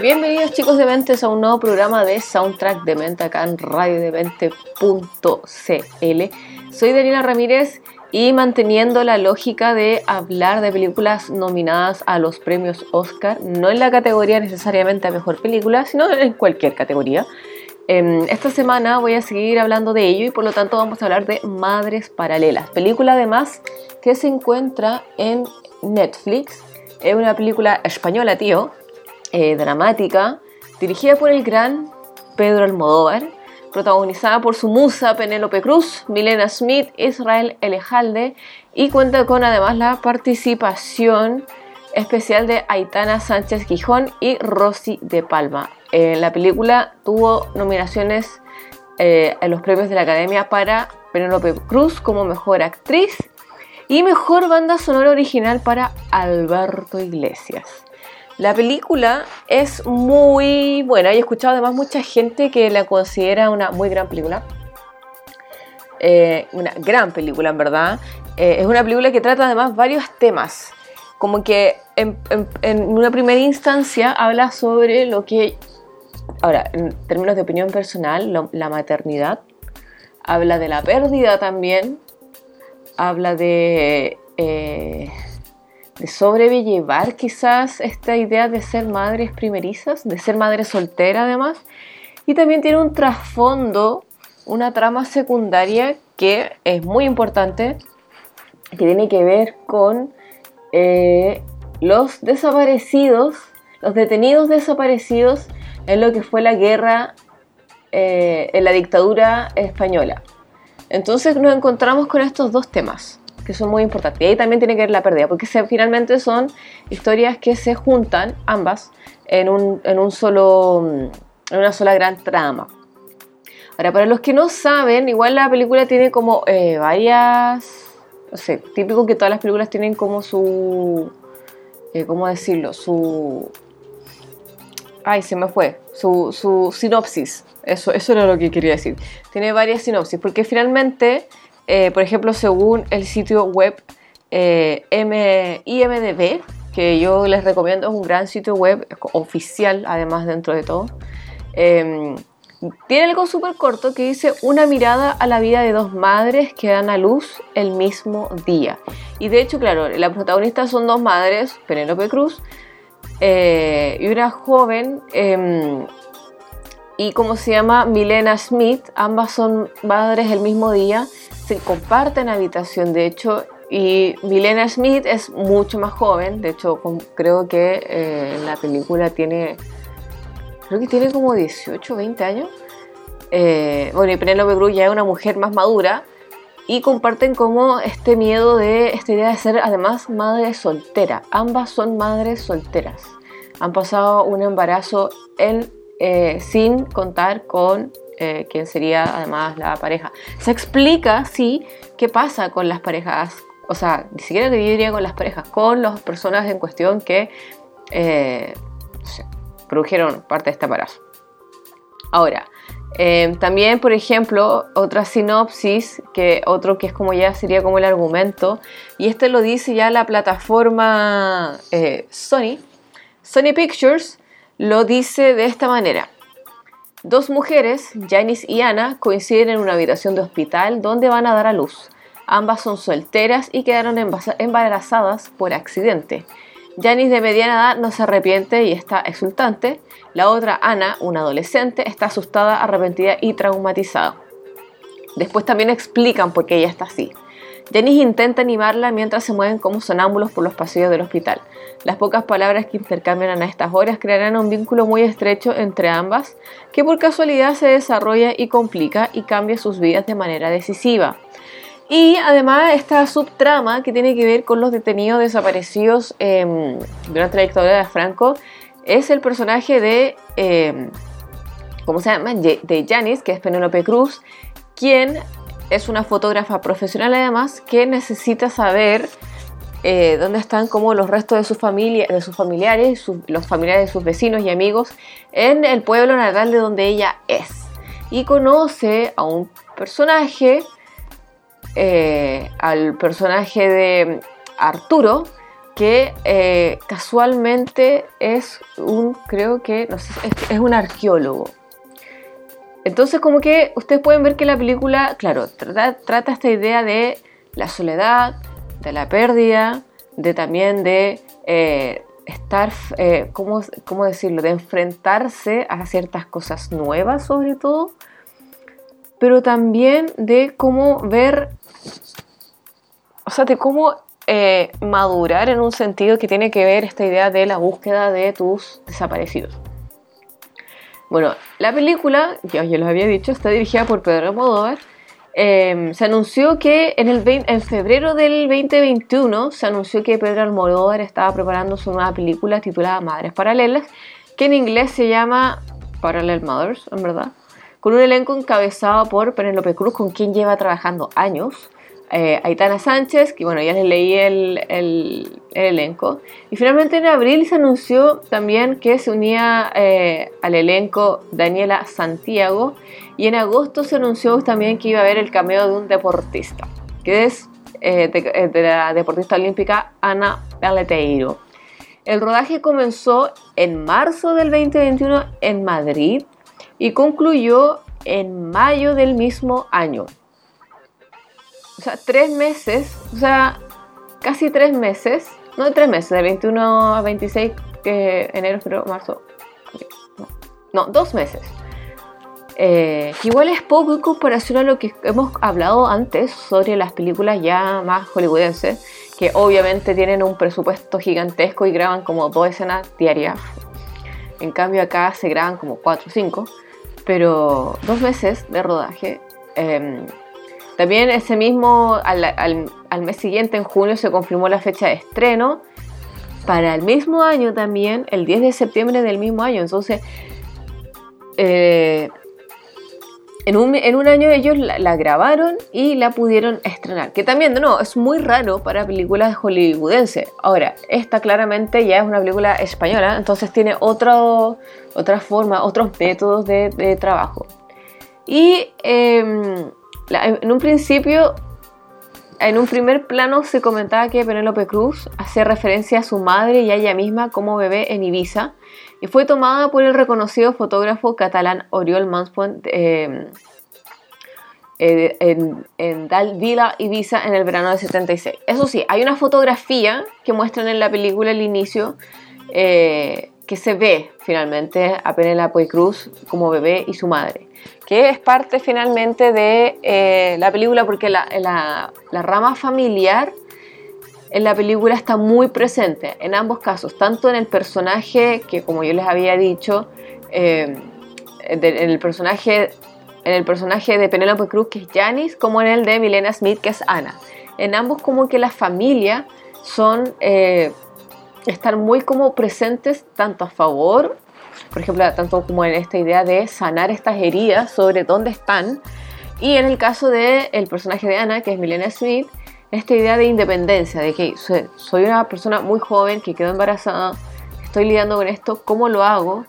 Bienvenidos chicos de Mentes a un nuevo programa de Soundtrack de Mente acá en radiodemente.cl. Soy Daniela Ramírez y manteniendo la lógica de hablar de películas nominadas a los premios Oscar, no en la categoría necesariamente a mejor película, sino en cualquier categoría. Em, Esta semana voy a seguir hablando de ello y por lo tanto vamos a hablar de Madres Paralelas, película además que se encuentra en Netflix. Es una película española, tío, eh, dramática, dirigida por el gran Pedro Almodóvar, protagonizada por su musa Penélope Cruz, Milena Smith, Israel Elejalde y cuenta con además la participación especial de Aitana Sánchez Gijón y Rosy de Palma. Eh, la película tuvo nominaciones eh, en los premios de la Academia para Penélope Cruz como mejor actriz y mejor banda sonora original para Alberto Iglesias. La película es muy buena he escuchado además mucha gente que la considera una muy gran película. Eh, una gran película, en verdad. Eh, es una película que trata además varios temas. Como que en, una primera instancia habla sobre lo que, ahora, en términos de opinión personal, la maternidad. Habla de la pérdida también. Habla de... eh, de sobrellevar quizás esta idea de ser madres primerizas, de ser madre soltera además. Y también tiene un trasfondo, una trama secundaria que es muy importante, que tiene que ver con eh, los desaparecidos, los detenidos desaparecidos en lo que fue la guerra, eh, en la dictadura española. Entonces nos encontramos con estos dos temas que son muy importantes. Y ahí también tiene que ver la pérdida, porque finalmente son historias que se juntan, ambas, en, un, en, un solo, mm, en una sola gran trama. Ahora, para los que no saben, igual la película tiene como eh, varias... No sé, típico que todas las películas tienen como su... eh, ¿Cómo decirlo? Su... Ay, se me fue. Su, su sinopsis. Eso, eso era lo que quería decir. Tiene varias sinopsis, porque finalmente, eh, por ejemplo, según el sitio web eh, IMDB, que yo les recomiendo, es un gran sitio web oficial, además, dentro de todo. eh, tiene algo súper corto que dice una mirada a la vida de dos madres que dan a luz el mismo día. Y de hecho, claro, las protagonistas son dos madres, Penélope Cruz, eh, y una joven, eh, y como se llama Milena Smith, ambas son madres el mismo día, se comparten habitación de hecho, y Milena Smith es mucho más joven, de hecho creo que eh, en la película tiene, creo que tiene como 18 20 años. Eh, bueno, y Penélope Cruz ya es una mujer más madura, y comparten como este miedo de esta idea de ser además madre soltera. Ambas son madres solteras. Han pasado un embarazo en, eh, sin contar con eh, sería además la pareja. Se explica, sí, qué pasa con las parejas, o sea, ni siquiera diría con las parejas, con las personas en cuestión que eh, produjeron parte de este embarazo. Ahora, eh, también, por ejemplo, otra sinopsis, que otro que es como ya sería como el argumento, y este lo dice ya la plataforma eh, Sony. Sony Pictures lo dice de esta manera. Dos mujeres, Janice y Anna, coinciden en una habitación de hospital donde van a dar a luz. Ambas son solteras y quedaron embarazadas por accidente. Janice de mediana edad no se arrepiente y está exultante. La otra, Ana, una adolescente, está asustada, arrepentida y traumatizada. Después también explican por qué ella está así. Janice intenta animarla mientras se mueven como sonámbulos por los pasillos del hospital. Las pocas palabras que intercambian a estas horas crearán un vínculo muy estrecho entre ambas, que por casualidad se desarrolla y complica y cambia sus vidas de manera decisiva. Y además esta subtrama que tiene que ver con los detenidos desaparecidos eh, durante la dictadura de Franco es el personaje de eh, ¿cómo se llama? De Janice, que es Penélope Cruz, quien es una fotógrafa profesional además que necesita saber eh, dónde están como los restos de, de sus familiares, los familiares de sus vecinos y amigos en el pueblo natal de donde ella es. Y conoce a un personaje, eh, al personaje de Arturo, que eh, casualmente es un, creo que, no sé, es un arqueólogo. Entonces como que ustedes pueden ver que la película, claro, trata, esta idea de la soledad, de la pérdida, de también de eh, estar, eh, ¿cómo, ¿cómo, decirlo?, de enfrentarse a ciertas cosas nuevas sobre todo, pero también de cómo ver, o sea, de cómo eh, madurar en un sentido que tiene que ver esta idea de la búsqueda de tus desaparecidos. Bueno, la película, ya yo les había dicho, está dirigida por Pedro Almodóvar. Em, se anunció que en, el febrero del 2021 se anunció que Pedro Almodóvar estaba preparando su nueva película titulada Madres Paralelas, que en inglés se llama Parallel Mothers, en verdad, con un elenco encabezado por Penélope Cruz, con quien lleva trabajando años eh, Aitana Sánchez, que bueno, ya les leí el, el, elenco. Y finalmente en abril se anunció también que se unía eh, al elenco Daniela Santiago. Y en agosto se anunció también que iba a haber el cameo de un deportista, que es eh, de, de, la deportista olímpica Ana Peleteiro. El rodaje comenzó en marzo del 2021 en Madrid y concluyó en mayo del mismo año o sea, tres meses, o sea, casi tres meses, no tres meses, de 21 a 26, que enero, febrero, marzo, no, dos meses. Eh, igual es poco en comparación a lo que hemos hablado antes sobre las películas ya más hollywoodenses, que obviamente tienen un presupuesto gigantesco y graban como dos escenas diarias. En cambio acá se graban como cuatro o cinco, pero dos meses de rodaje. Em, también ese mismo, al, mes siguiente, en junio, se confirmó la fecha de estreno. Para el mismo año también, el 10 de septiembre del mismo año. Entonces, eh, en, un, año ellos la, grabaron y la pudieron estrenar. Que también, no, es muy raro para películas hollywoodenses. Ahora, esta claramente ya es una película española, entonces tiene otro, otra forma, otros métodos de, trabajo. Y em, en un principio, en un primer plano se comentaba que Penélope Cruz hacía referencia a su madre y a ella misma como bebé en Ibiza y fue tomada por el reconocido fotógrafo catalán Oriol Manspont em, en, en Vila Ibiza en el verano de 76. Eso sí, hay una fotografía que muestran en la película al inicio eh, que se ve finalmente a Penélope Cruz como bebé y su madre que es parte finalmente de eh, la película porque la, la, rama familiar en la película está muy presente en ambos casos, tanto en el personaje que como yo les había dicho, eh, en, el personaje, en el personaje de Penélope Cruz que es Janice, como en el de Milena Smith que es Ana. En ambos como que la familia son... Eh, están muy como presentes tanto a favor por ejemplo, tanto como en esta idea de sanar estas heridas sobre dónde están. Y en el caso del el personaje de Ana, que es Milena Smith, esta idea de independencia, de que soy una persona muy joven que quedó embarazada, estoy lidiando con esto, ¿cómo lo hago?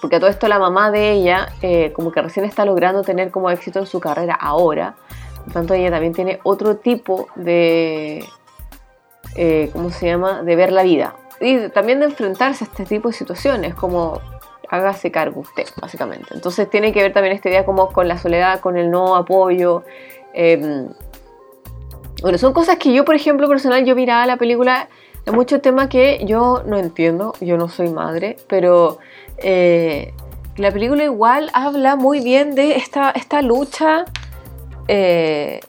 Porque a todo esto la mamá de ella eh, como que recién está logrando tener como éxito en su carrera ahora. Por tanto, ella también tiene otro tipo de, eh, ¿cómo se llama?, de ver la vida y también de enfrentarse a este tipo de situaciones, como hágase cargo usted, básicamente. Entonces tiene que ver también esta idea como con la soledad, con el no apoyo. Em, bueno, son cosas que yo, por ejemplo, personal, yo miraba la película, hay muchos temas que yo no entiendo, yo no soy madre, pero eh, la película igual habla muy bien de esta, esta lucha eh,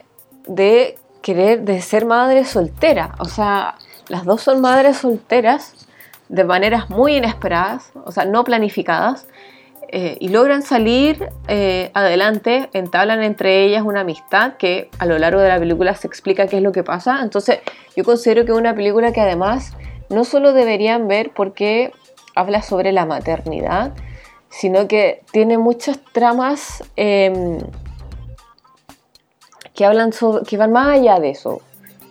de querer, de ser madre soltera. O sea, las dos son madres solteras de maneras muy inesperadas, o sea, no planificadas, eh, y logran salir eh, adelante, entablan entre ellas una amistad que a lo largo de la película se explica qué es lo que pasa. Entonces, yo considero que es una película que además no solo deberían ver porque habla sobre la maternidad, sino que tiene muchas tramas em, que hablan sobre, que van más allá de eso.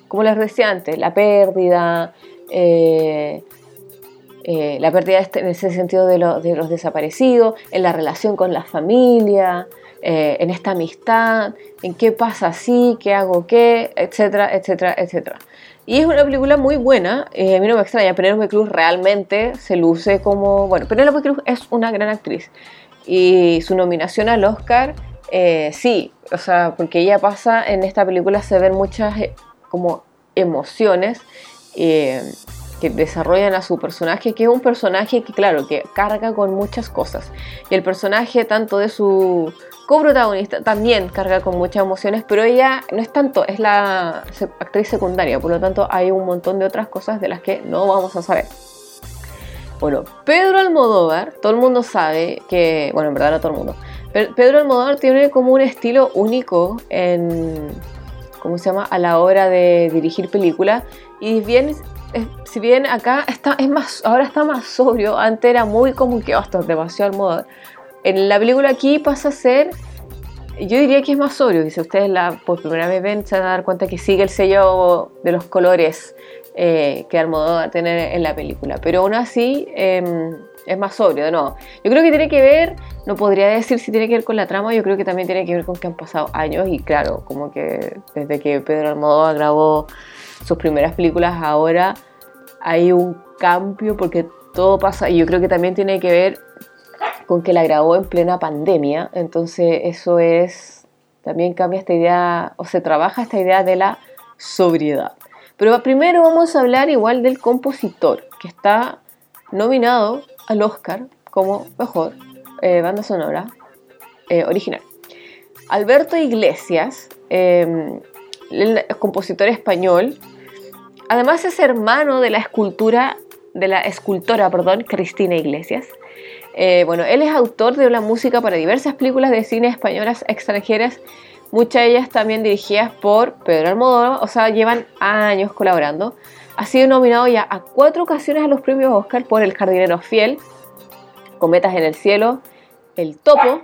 Como les decía antes, la pérdida, eh, eh, la pérdida este, en ese sentido de, los desaparecidos, en la relación con la familia, eh, en esta amistad, en qué pasa así, qué hago qué, etcétera, etcétera, etcétera. Y es una película muy buena, a mí no me extraña, Penélope Cruz realmente se luce como, bueno, Penélope Cruz es una gran actriz y su nominación al Oscar, sí, o sea, porque ella pasa en esta película, se ven muchas como emociones eh, que desarrollan a su personaje, que es un personaje que, claro, que carga con muchas cosas. Y el personaje, tanto de su coprotagonista, también carga con muchas emociones, pero ella no es tanto, es la actriz secundaria, por lo tanto hay un montón de otras cosas de las que no vamos a saber. Bueno, Pedro Almodóvar, todo el mundo sabe que, bueno, en verdad no todo el mundo, pero Pedro Almodóvar tiene como un estilo único en, ¿cómo se llama?, a la hora de dirigir películas. Y bien, si bien acá está, es más, ahora está más sobrio, antes era muy como que, hasta oh, demasiado modo. En la película aquí pasa a ser, yo diría que es más sobrio, y si ustedes la por primera vez ven, se van a dar cuenta que sigue el sello de los colores eh, que Almodóvar tiene en la película. Pero aún así, em, es más sobrio, no. Yo creo que tiene que ver, no podría decir si tiene que ver con la trama, yo creo que también tiene que ver con que han pasado años y claro, como que desde que Pedro Almodóvar grabó sus primeras películas ahora hay un cambio porque todo pasa y yo creo que también tiene que ver con que la grabó en plena pandemia, entonces eso es, también cambia esta idea o se trabaja esta idea de la sobriedad. Pero primero vamos a hablar igual del compositor, que está nominado al Oscar como mejor eh, banda sonora eh, original. Alberto Iglesias, em, el compositor español, además es hermano de la escultura de la escultora, perdón, Cristina Iglesias. Eh, bueno, él es autor de la música para diversas películas de cine españolas extranjeras, muchas de ellas también dirigidas por Pedro Almodóvar, o sea, llevan años colaborando. Ha sido nominado ya a cuatro ocasiones a los premios Oscar por El jardinero fiel, Cometas en el cielo, El topo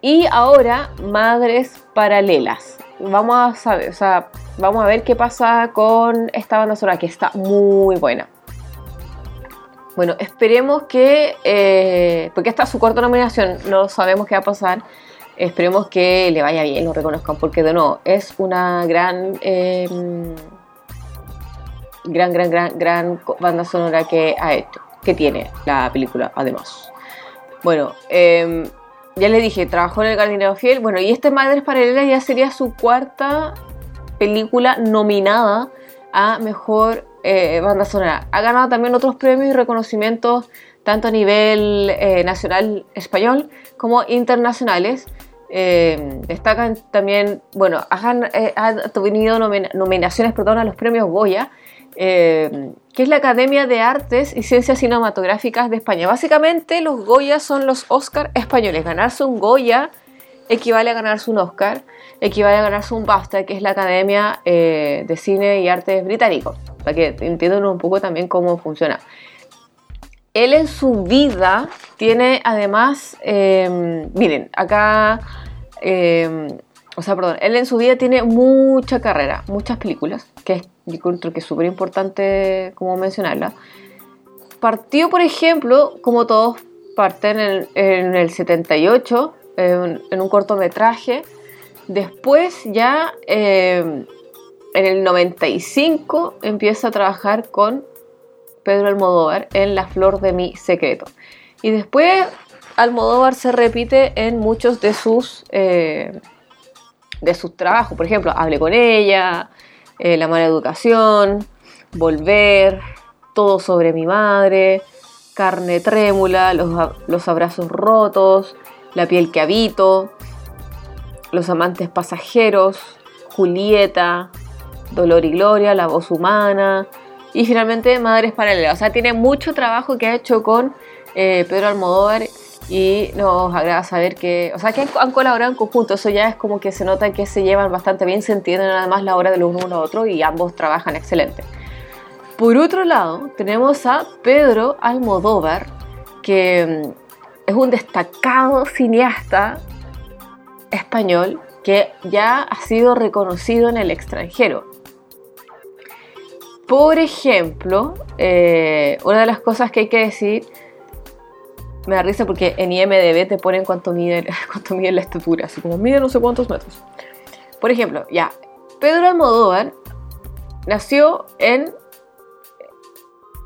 y ahora Madres paralelas. Vamos a saber, o sea, vamos a ver qué pasa con esta banda sonora que está muy buena. Bueno, esperemos que, eh, porque esta es su cuarta nominación, no sabemos qué va a pasar. Esperemos que le vaya bien, lo reconozcan, porque de nuevo es una gran eh, gran, gran, gran, gran banda sonora que ha hecho, que tiene la película, además. Bueno, em, ya le dije, trabajó en El Gardinero Fiel. Bueno, y este Madres Paralelas ya sería su cuarta película nominada a mejor eh, banda sonora. Ha ganado también otros premios y reconocimientos, tanto a nivel eh, nacional español como internacionales. Em, destacan también, bueno, han, eh, tenido nominaciones perdón, a los premios Goya eh, que es la Academia de Artes y Ciencias Cinematográficas de España. Básicamente los Goya son los Oscar españoles. Ganarse un Goya equivale a ganarse un Oscar, equivale a ganarse un BAFTA, que es la Academia eh, de Cine y Artes británico, para que entiendan un poco también cómo funciona. Él en su vida tiene además, eh, miren, acá o sea, perdón, él en su vida tiene mucha carrera, muchas películas, que yo encuentro que es súper importante como mencionarla. Partió, por ejemplo, como todos parten en, el 78, en, un cortometraje. Después ya eh, en el 95 empieza a trabajar con Pedro Almodóvar en La Flor de mi Secreto. Y después Almodóvar se repite en muchos de sus... Eh, de sus trabajos. Por ejemplo, Hable con ella, eh, La mala educación, Volver, Todo sobre mi madre, Carne trémula, los, abrazos rotos, La piel que habito, Los amantes pasajeros, Julieta, Dolor y Gloria, La voz humana y finalmente Madres paralelas. O sea, tiene mucho trabajo que ha hecho con eh, Pedro Almodóvar y nos agrada saber que, o sea, que han, colaborado en conjunto, eso ya es como que se nota que se llevan bastante bien, se entienden además la hora del uno uno otro y ambos trabajan excelente. Por otro lado, tenemos a Pedro Almodóvar, que es un destacado cineasta español que ya ha sido reconocido en el extranjero. Por ejemplo, eh, una de las cosas que hay que decir, me da risa porque en IMDB te ponen cuánto mide, cuánto mide la estatura, así como mide no sé cuántos metros. Por ejemplo, ya, Pedro Almodóvar nació en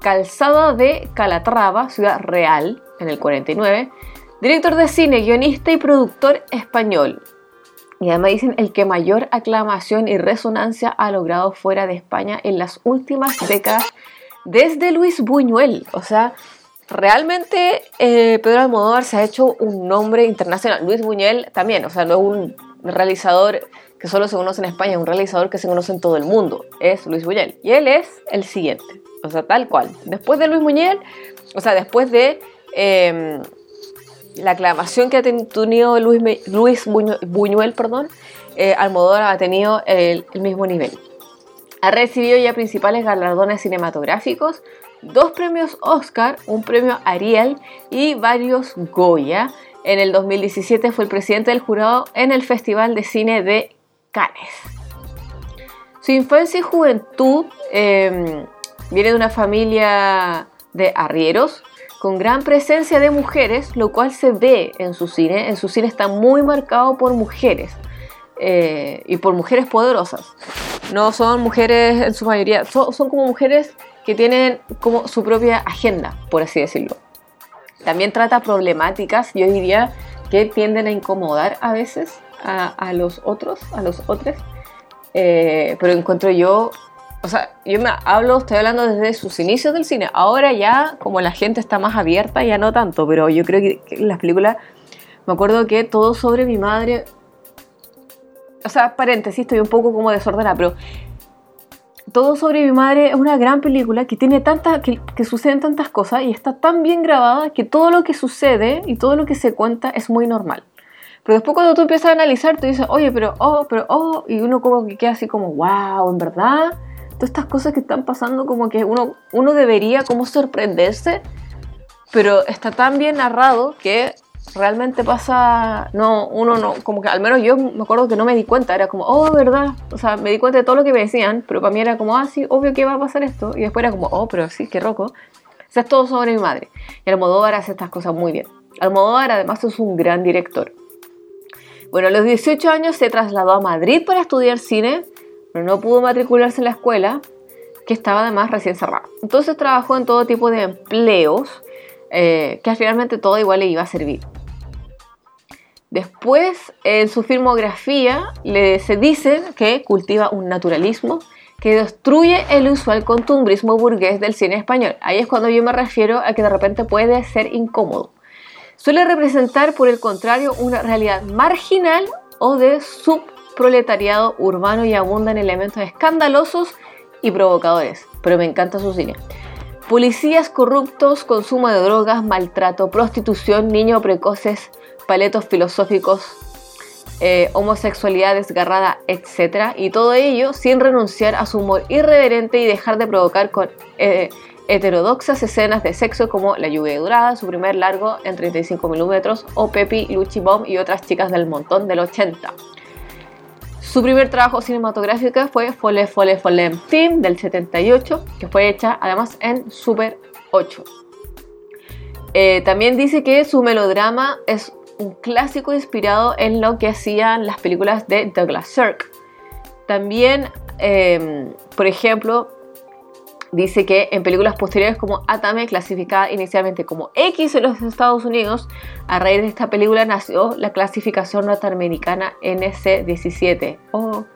Calzada de Calatrava, ciudad real, en el 49, director de cine, guionista y productor español. Y además dicen el que mayor aclamación y resonancia ha logrado fuera de España en las últimas décadas desde Luis Buñuel. O sea, realmente eh, Pedro Almodóvar se ha hecho un nombre internacional. Luis Buñuel también, o sea, no es un realizador que solo se conoce en España, es un realizador que se conoce en todo el mundo. Es Luis Buñuel. Y él es el siguiente. O sea, tal cual. Después de Luis Buñuel, o sea, después de em, la aclamación que ha tenido Luis, Buñuel, perdón, eh, Almodóvar ha tenido el, mismo nivel. Ha recibido ya principales galardones cinematográficos, dos premios Oscar, un premio Ariel y varios Goya. En el 2017 fue el presidente del jurado en el Festival de Cine de Cannes. Su infancia y juventud em, viene de una familia de arrieros con gran presencia de mujeres, lo cual se ve en su cine. En su cine está muy marcado por mujeres eh, y por mujeres poderosas. No son mujeres en su mayoría, son, como mujeres que tienen como su propia agenda, por así decirlo. También trata problemáticas, yo diría, que tienden a incomodar a veces a, los otros, a los otros. Eh, pero encuentro yo o sea, yo me hablo, estoy hablando desde sus inicios del cine. Ahora ya, como la gente está más abierta, ya no tanto, pero yo creo que, en las películas, me acuerdo que todo sobre mi madre, o sea, paréntesis, estoy un poco como desordenada, pero todo sobre mi madre es una gran película que tiene tantas, que, que, suceden tantas cosas y está tan bien grabada que todo lo que sucede y todo lo que se cuenta es muy normal. Pero después cuando tú empiezas a analizar, tú dices, oye, pero, oh, pero, oh, y uno como que queda así como, wow, en verdad todas estas cosas que están pasando como que uno, uno debería como sorprenderse, pero está tan bien narrado que realmente pasa, no, uno no, como que al menos yo me acuerdo que no me di cuenta, era como, oh, verdad, o sea, me di cuenta de todo lo que me decían, pero para mí era como, ah, sí, obvio que va a pasar esto, y después era como, oh, pero sí, qué roco. O sea, es todo sobre mi madre. Y Almodóvar hace estas cosas muy bien. Almodóvar además es un gran director. Bueno, a los 18 años se trasladó a Madrid para estudiar cine pero no pudo matricularse en la escuela, que estaba además recién cerrada. Entonces trabajó en todo tipo de empleos, eh, que finalmente todo igual le iba a servir. Después, en su filmografía, se dice que cultiva un naturalismo que destruye el usual costumbrismo burgués del cine español. Ahí es cuando yo me refiero a que de repente puede ser incómodo. Suele representar, por el contrario, una realidad marginal o de sub proletariado urbano y abunda en elementos escandalosos y provocadores, pero me encanta su cine. Policías corruptos, consumo de drogas, maltrato, prostitución, niños precoces, paletos filosóficos, eh, homosexualidad desgarrada, etc. Y todo ello sin renunciar a su humor irreverente y dejar de provocar con eh, heterodoxas escenas de sexo como La lluvia dorada, su primer largo en 35 milímetros, o Pepi, Luchi Bomb y otras chicas del montón del 80. Su primer trabajo cinematográfico fue Fole Fole Fole Team del 78, que fue hecha además en Super 8. Eh, también dice que su melodrama es un clásico inspirado en lo que hacían las películas de Douglas Sirk. También, em, por ejemplo, dice que en películas posteriores como Atame, clasificada inicialmente como X en los Estados Unidos, a raíz de esta película nació la clasificación norteamericana NC-17, o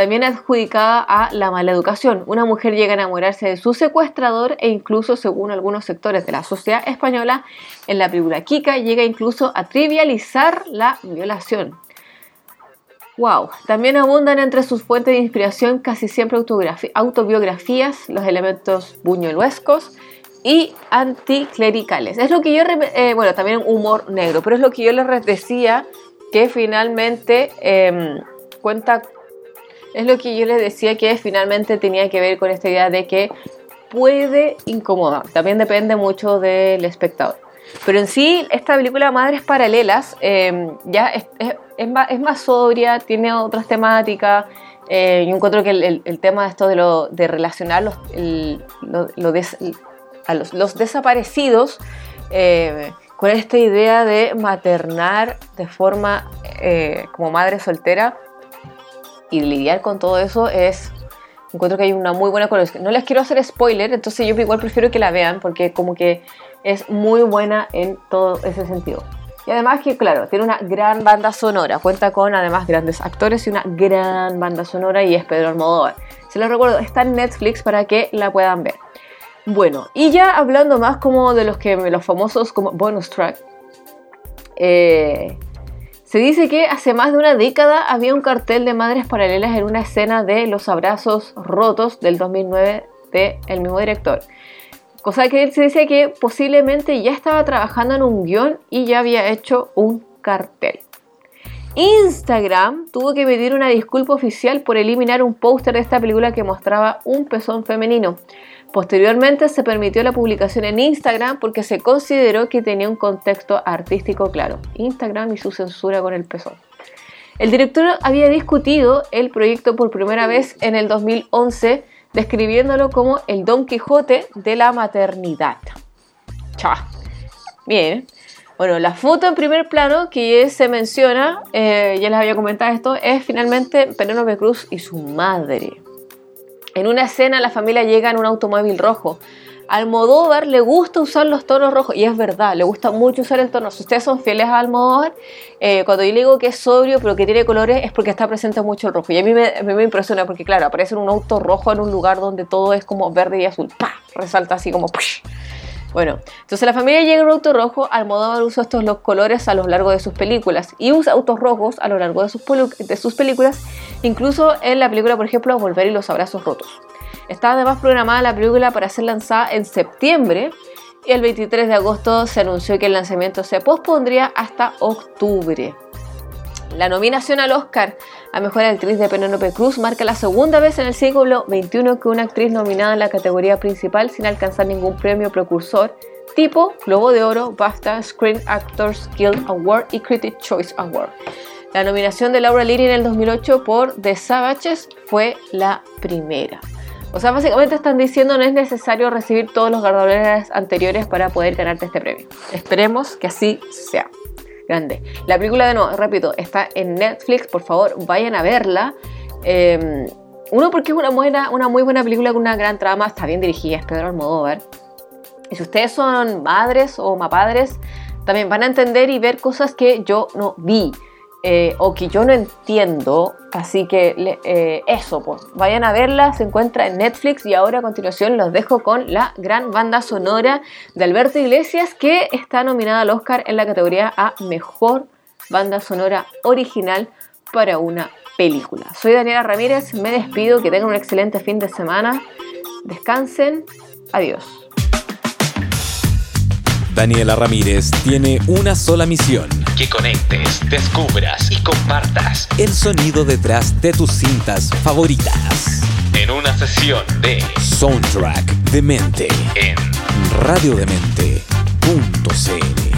también adjudicada a la mala educación. Una mujer llega a enamorarse de su secuestrador e incluso, según algunos sectores de la sociedad española, en la película Kika llega incluso a trivializar la violación. Wow, también abundan entre sus fuentes de inspiración casi siempre autobiografías, los elementos buñueluescos y anticlericales. Es lo que yo, eh, bueno, también humor negro, pero es lo que yo les decía que finalmente em, cuenta, es lo que yo les decía que finalmente tenía que ver con esta idea de que puede incomodar, también depende mucho del espectador. Pero en sí, esta película Madres Paralelas eh, ya es, más, es más sobria, tiene otras temáticas. Eh, yo encuentro que el, tema de esto de, lo, de relacionar los, a los, desaparecidos eh, con esta idea de maternar de forma eh, como madre soltera y lidiar con todo eso es encuentro que hay una muy buena colaboración. No les quiero hacer spoiler, entonces yo igual prefiero que la vean porque como que es muy buena en todo ese sentido. Y además que, claro, tiene una gran banda sonora, cuenta con además grandes actores y una gran banda sonora y es Pedro Almodóvar. Se los recuerdo, está en Netflix para que la puedan ver. Bueno, y ya hablando más como de los que los famosos como bonus track, eh, se dice que hace más de una década había un cartel de madres paralelas en una escena de Los Abrazos Rotos del 2009 del el mismo director. Cosa que se dice que posiblemente ya estaba trabajando en un guion y ya había hecho un cartel. Instagram tuvo que pedir una disculpa oficial por eliminar un póster de esta película que mostraba un pezón femenino. Posteriormente se permitió la publicación en Instagram porque se consideró que tenía un contexto artístico claro. Instagram y su censura con el pezón. El director había discutido el proyecto por primera vez en el 2011, describiéndolo como el Don Quijote de la maternidad. Cha. Bien. Bueno, la foto en primer plano que se menciona, eh, ya les había comentado esto, es finalmente Penélope Cruz y su madre. En una escena la familia llega en un automóvil rojo. Almodóvar le gusta usar los tonos rojos, y es verdad, le gusta mucho usar el tono. Si ustedes son fieles a Almodóvar, eh, cuando yo le digo que es sobrio pero que tiene colores, es porque está presente mucho el rojo. Y a mí me, me impresiona porque, claro, aparece en un auto rojo en un lugar donde todo es como verde y azul. ¡Pah! Resalta así como... ¡push! Bueno, entonces la familia llega un auto rojo, Almodóvar usa estos los colores a lo largo de sus películas y usa autos rojos a lo largo de sus, de sus películas, incluso en la película, por ejemplo, Volver y los Abrazos Rotos. Está además programada la película para ser lanzada en septiembre y el 23 de agosto se anunció que el lanzamiento se pospondría hasta octubre. La nominación al Oscar a Mejor Actriz de Penélope Cruz marca la segunda vez en el siglo XXI que una actriz nominada en la categoría principal sin alcanzar ningún premio precursor, tipo Globo de Oro, BAFTA, Screen Actors Guild Award y Critic Choice Award. La nominación de Laura Linney en el 2008 por The Savages fue la primera. O sea, básicamente están diciendo no es necesario recibir todos los galardones anteriores para poder ganarte este premio. Esperemos que así sea La película, de nuevo, repito, está en Netflix, por favor, vayan a verla. Eh, uno, porque es una, buena, una muy buena película con una gran trama, está bien dirigida, es Pedro Almodóvar. Y si ustedes son madres o mapadres, también van a entender y ver cosas que yo no vi. Eh, o que yo no entiendo, así que eh, eso, pues vayan a verla, se encuentra en Netflix y ahora a continuación los dejo con la gran banda sonora de Alberto Iglesias que está nominada al Oscar en la categoría a Mejor Banda Sonora Original para una película. Soy Daniela Ramírez, me despido, que tengan un excelente fin de semana, descansen, adiós. Daniela Ramírez tiene una sola misión, Que conectes, descubras y compartas el sonido detrás de tus cintas favoritas. en una sesión de Soundtrack de Mente. en Radiodemente.cl